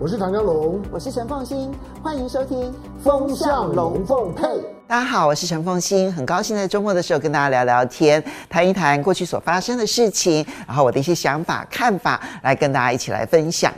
我是唐江龙，我是陈凤欣，欢迎收听《风向龙凤配》。大家好，我是陈凤欣，很高兴在周末的时候跟大家聊聊天，谈一谈过去所发生的事情，然后我的一些想法、看法，来跟大家一起来分享。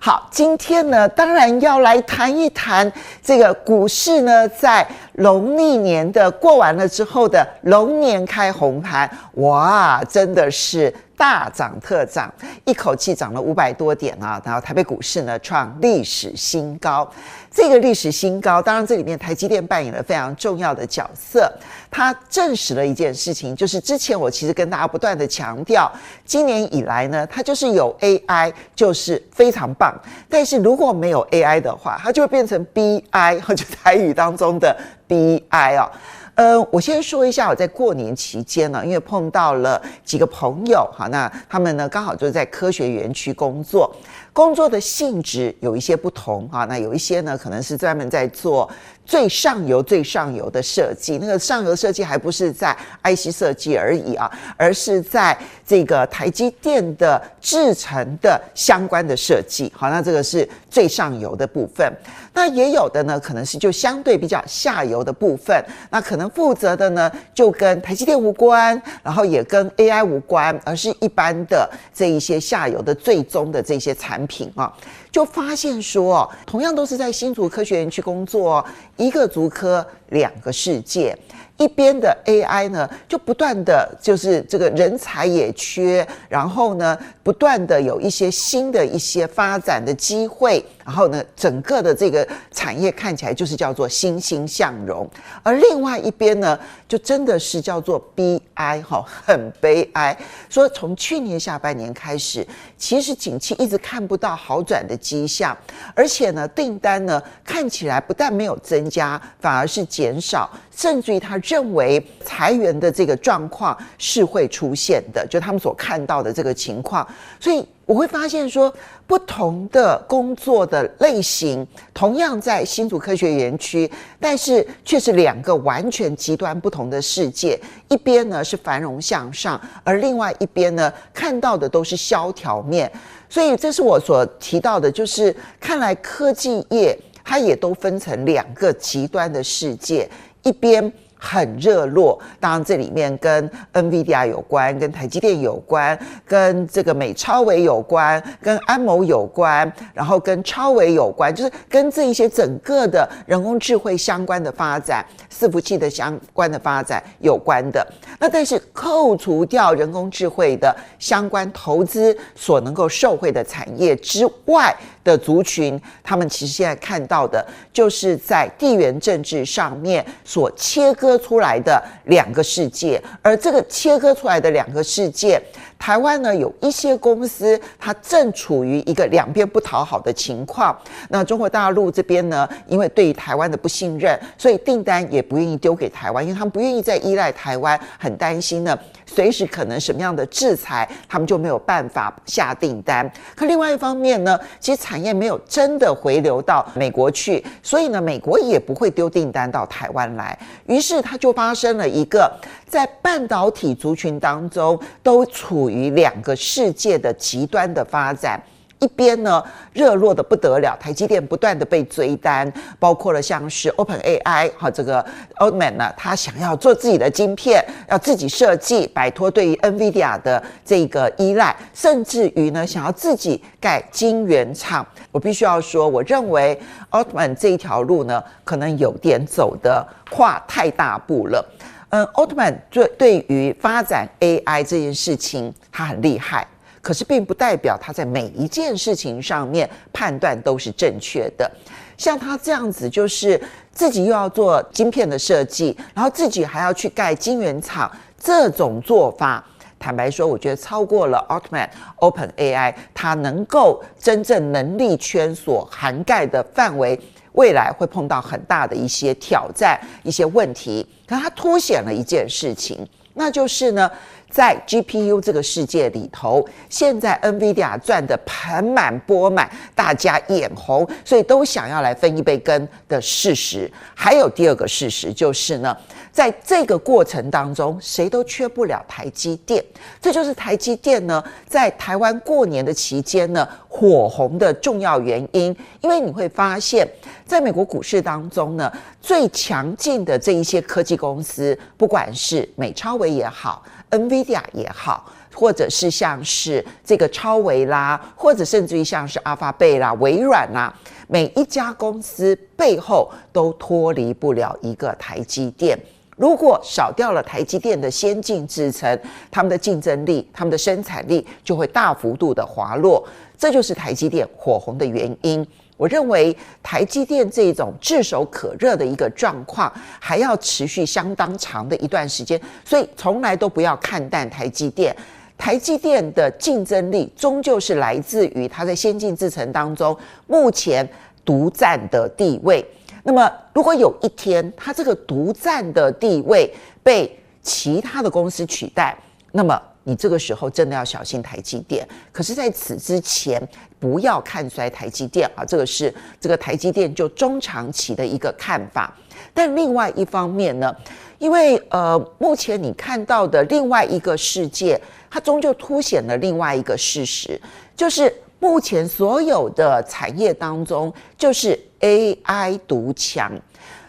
好，今天呢，当然要来谈一谈这个股市呢，在农历年的过完了之后的龙年开红盘，哇，真的是。大涨特涨，一口气涨了五百多点啊！然后台北股市呢创历史新高。这个历史新高，当然这里面台积电扮演了非常重要的角色。它证实了一件事情，就是之前我其实跟大家不断的强调，今年以来呢，它就是有 AI 就是非常棒。但是如果没有 AI 的话，它就会变成 BI，就台语当中的 BI 哦。呃，我先说一下，我在过年期间呢，因为碰到了几个朋友，哈，那他们呢刚好就在科学园区工作，工作的性质有一些不同，啊，那有一些呢可能是专门在做。最上游、最上游的设计，那个上游设计还不是在 IC 设计而已啊，而是在这个台积电的制程的相关的设计。好，那这个是最上游的部分。那也有的呢，可能是就相对比较下游的部分。那可能负责的呢，就跟台积电无关，然后也跟 AI 无关，而是一般的这一些下游的最终的这些产品品啊。就发现说，同样都是在新竹科学园区工作，一个竹科两个世界。一边的 AI 呢，就不断的就是这个人才也缺，然后呢，不断的有一些新的一些发展的机会，然后呢，整个的这个产业看起来就是叫做欣欣向荣。而另外一边呢，就真的是叫做 BI 哈，很悲哀。说从去年下半年开始，其实景气一直看不到好转的迹象，而且呢，订单呢看起来不但没有增加，反而是减少，甚至于他。认为裁员的这个状况是会出现的，就他们所看到的这个情况，所以我会发现说，不同的工作的类型，同样在新竹科学园区，但是却是两个完全极端不同的世界。一边呢是繁荣向上，而另外一边呢看到的都是萧条面。所以这是我所提到的，就是看来科技业它也都分成两个极端的世界，一边。很热络，当然这里面跟 NVIDIA 有关，跟台积电有关，跟这个美超微有关，跟安谋有关，然后跟超微有关，就是跟这一些整个的人工智慧相关的发展、伺服器的相关的发展有关的。那但是扣除掉人工智慧的相关投资所能够受惠的产业之外的族群，他们其实现在看到的就是在地缘政治上面所切割。出来的两个世界，而这个切割出来的两个世界，台湾呢有一些公司，它正处于一个两边不讨好的情况。那中国大陆这边呢，因为对于台湾的不信任，所以订单也不愿意丢给台湾，因为他们不愿意再依赖台湾，很担心呢。随时可能什么样的制裁，他们就没有办法下订单。可另外一方面呢，其实产业没有真的回流到美国去，所以呢，美国也不会丢订单到台湾来。于是它就发生了一个在半导体族群当中都处于两个世界的极端的发展。一边呢，热络的不得了，台积电不断的被追单，包括了像是 OpenAI 哈，这个 Altman 呢，他想要做自己的晶片，要自己设计，摆脱对于 NVIDIA 的这个依赖，甚至于呢，想要自己盖晶圆厂。我必须要说，我认为 Altman 这一条路呢，可能有点走得跨太大步了。嗯，Altman 对对于发展 AI 这件事情，他很厉害。可是并不代表他在每一件事情上面判断都是正确的。像他这样子，就是自己又要做晶片的设计，然后自己还要去盖晶圆厂，这种做法，坦白说，我觉得超过了 Altman OpenAI，它能够真正能力圈所涵盖的范围，未来会碰到很大的一些挑战、一些问题。可它凸显了一件事情，那就是呢。在 GPU 这个世界里头，现在 NVIDIA 赚得盆满钵满，大家眼红，所以都想要来分一杯羹的事实。还有第二个事实就是呢，在这个过程当中，谁都缺不了台积电。这就是台积电呢，在台湾过年的期间呢，火红的重要原因。因为你会发现，在美国股市当中呢，最强劲的这一些科技公司，不管是美超微也好，NVA。也好，或者是像是这个超微啦，或者甚至于像是阿法贝啦、微软啦，每一家公司背后都脱离不了一个台积电。如果少掉了台积电的先进制程，他们的竞争力、他们的生产力就会大幅度的滑落，这就是台积电火红的原因。我认为台积电这种炙手可热的一个状况，还要持续相当长的一段时间，所以从来都不要看淡台积电。台积电的竞争力终究是来自于它在先进制程当中目前独占的地位。那么，如果有一天它这个独占的地位被其他的公司取代，那么你这个时候真的要小心台积电。可是，在此之前，不要看衰台积电啊！这个是这个台积电就中长期的一个看法。但另外一方面呢，因为呃，目前你看到的另外一个世界，它终究凸显了另外一个事实，就是目前所有的产业当中，就是 AI 独强。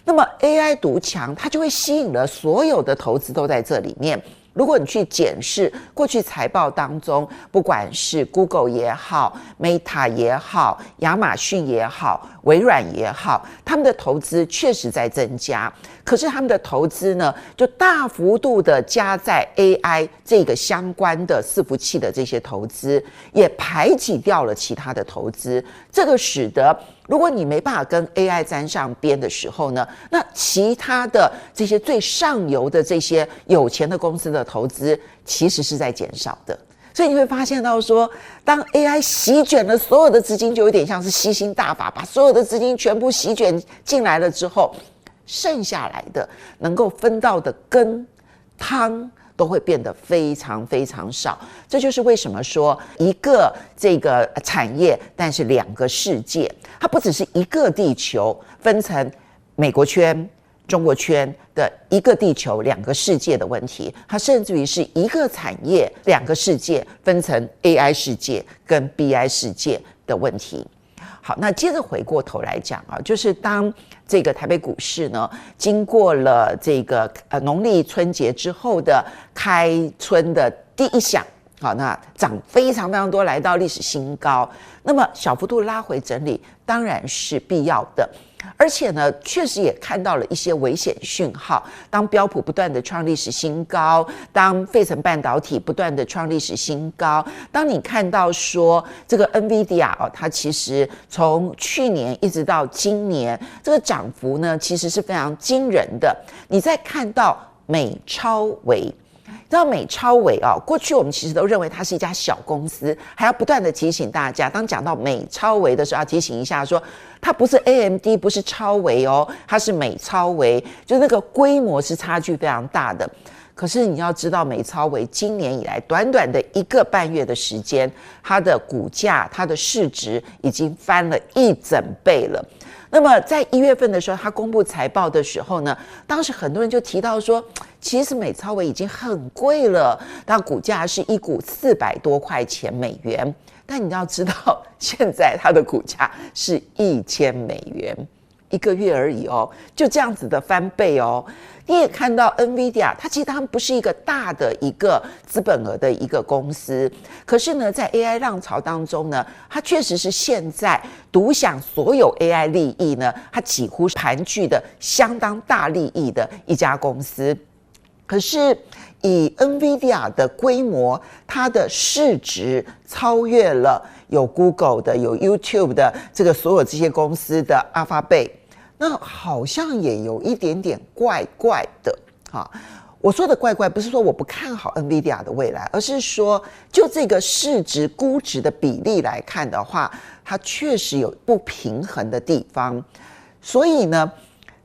那么 AI 独强，它就会吸引了所有的投资都在这里面。如果你去检视过去财报当中，不管是 Google 也好、Meta 也好、亚马逊也好、微软也好，他们的投资确实在增加。可是他们的投资呢，就大幅度的加在 AI 这个相关的伺服器的这些投资，也排挤掉了其他的投资。这个使得。如果你没办法跟 AI 沾上边的时候呢，那其他的这些最上游的这些有钱的公司的投资其实是在减少的。所以你会发现到说，当 AI 席卷了所有的资金，就有点像是吸星大法，把所有的资金全部席卷进来了之后，剩下来的能够分到的羹汤。都会变得非常非常少，这就是为什么说一个这个产业，但是两个世界，它不只是一个地球分成美国圈、中国圈的一个地球两个世界的问题，它甚至于是一个产业两个世界分成 AI 世界跟 BI 世界的问题。好，那接着回过头来讲啊，就是当这个台北股市呢，经过了这个呃农历春节之后的开春的第一响，好，那涨非常非常多，来到历史新高，那么小幅度拉回整理当然是必要的。而且呢，确实也看到了一些危险讯号。当标普不断的创历史新高，当费城半导体不断的创历史新高，当你看到说这个 NVIDIA 哦，它其实从去年一直到今年，这个涨幅呢，其实是非常惊人的。你再看到美超微。知道美超伟啊，过去我们其实都认为它是一家小公司，还要不断的提醒大家，当讲到美超伟的时候，要提醒一下说，它不是 AMD，不是超伟哦，它是美超伟，就那个规模是差距非常大的。可是你要知道，美超伟今年以来短短的一个半月的时间，它的股价、它的市值已经翻了一整倍了。那么在一月份的时候，它公布财报的时候呢，当时很多人就提到说，其实美超微已经很贵了，但股价是一股四百多块钱美元。但你要知道，现在它的股价是一千美元。一个月而已哦，就这样子的翻倍哦。你也看到 NVIDIA，它其实它不是一个大的一个资本额的一个公司，可是呢，在 AI 浪潮当中呢，它确实是现在独享所有 AI 利益呢，它几乎盘踞的相当大利益的一家公司。可是以 NVIDIA 的规模，它的市值超越了。有 Google 的，有 YouTube 的，这个所有这些公司的 Alphabet，那好像也有一点点怪怪的哈。我说的怪怪，不是说我不看好 NVIDIA 的未来，而是说就这个市值估值的比例来看的话，它确实有不平衡的地方。所以呢，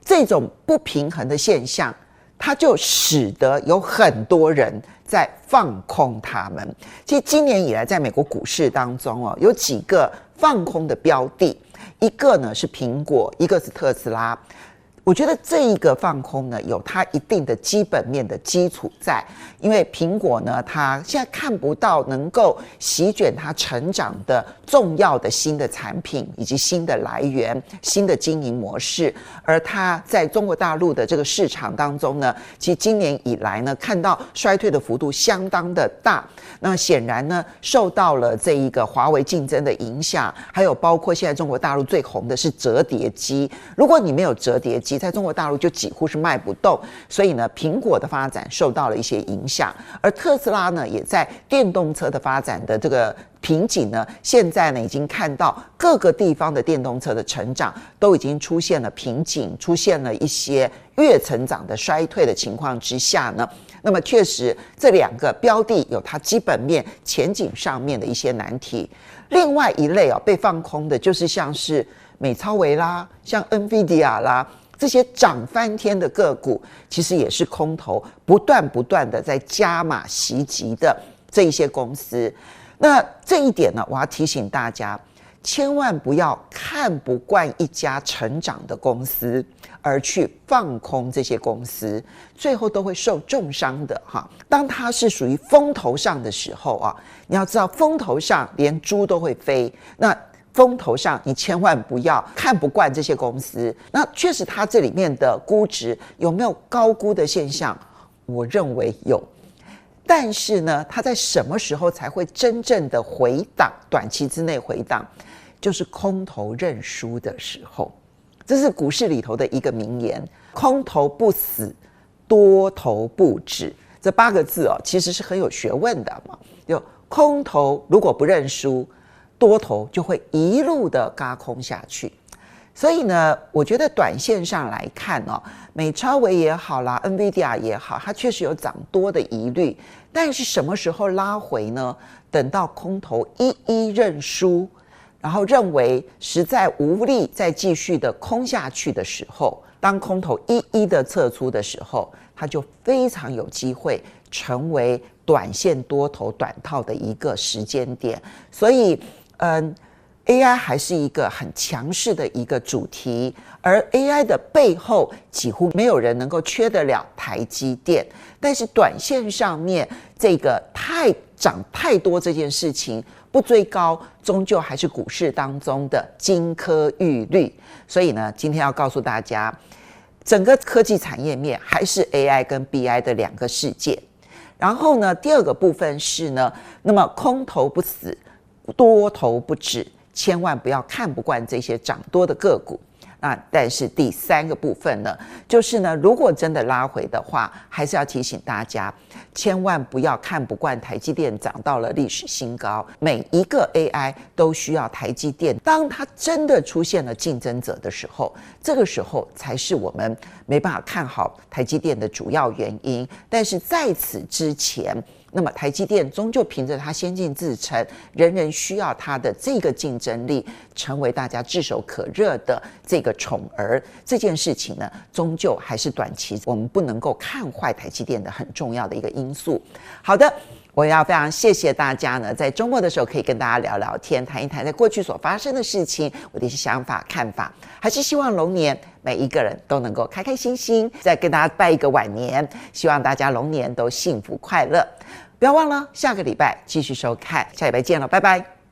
这种不平衡的现象，它就使得有很多人在放空他们。其实今年以来，在美国股市当中哦，有几个放空的标的，一个呢是苹果，一个是特斯拉。我觉得这一个放空呢，有它一定的基本面的基础在，因为苹果呢，它现在看不到能够席卷它成长的重要的新的产品以及新的来源、新的经营模式，而它在中国大陆的这个市场当中呢，其实今年以来呢，看到衰退的幅度相当的大，那显然呢，受到了这一个华为竞争的影响，还有包括现在中国大陆最红的是折叠机，如果你没有折叠机，在中国大陆就几乎是卖不动，所以呢，苹果的发展受到了一些影响，而特斯拉呢，也在电动车的发展的这个瓶颈呢，现在呢，已经看到各个地方的电动车的成长都已经出现了瓶颈，出现了一些月成长的衰退的情况之下呢，那么确实这两个标的有它基本面前景上面的一些难题。另外一类哦，被放空的就是像是美超维啦，像 NVIDIA 啦。这些涨翻天的个股，其实也是空头不断不断的在加码袭击的这一些公司。那这一点呢，我要提醒大家，千万不要看不惯一家成长的公司而去放空这些公司，最后都会受重伤的哈。当它是属于风头上的时候啊，你要知道风头上连猪都会飞。那风头上，你千万不要看不惯这些公司。那确实，它这里面的估值有没有高估的现象？我认为有。但是呢，它在什么时候才会真正的回档？短期之内回档，就是空头认输的时候。这是股市里头的一个名言：“空头不死，多头不止。”这八个字哦，其实是很有学问的嘛。就空头如果不认输。多头就会一路的轧空下去，所以呢，我觉得短线上来看哦，美超维也好啦，NVIDIA 也好，它确实有涨多的疑虑。但是什么时候拉回呢？等到空头一一认输，然后认为实在无力再继续的空下去的时候，当空头一一的撤出的时候，它就非常有机会成为短线多头短套的一个时间点。所以。嗯，AI 还是一个很强势的一个主题，而 AI 的背后几乎没有人能够缺得了台积电。但是短线上面这个太涨太多这件事情不追高，终究还是股市当中的金科玉律。所以呢，今天要告诉大家，整个科技产业面还是 AI 跟 BI 的两个世界。然后呢，第二个部分是呢，那么空头不死。多头不止，千万不要看不惯这些涨多的个股。那但是第三个部分呢，就是呢，如果真的拉回的话，还是要提醒大家，千万不要看不惯台积电涨到了历史新高。每一个 AI 都需要台积电，当它真的出现了竞争者的时候，这个时候才是我们没办法看好台积电的主要原因。但是在此之前，那么台积电终究凭着它先进制程，人人需要它的这个竞争力，成为大家炙手可热的这个宠儿。这件事情呢，终究还是短期我们不能够看坏台积电的很重要的一个因素。好的，我要非常谢谢大家呢，在周末的时候可以跟大家聊聊天，谈一谈在过去所发生的事情，我的一些想法看法。还是希望龙年每一个人都能够开开心心，再跟大家拜一个晚年，希望大家龙年都幸福快乐。不要忘了，下个礼拜继续收看，下礼拜见了，拜拜。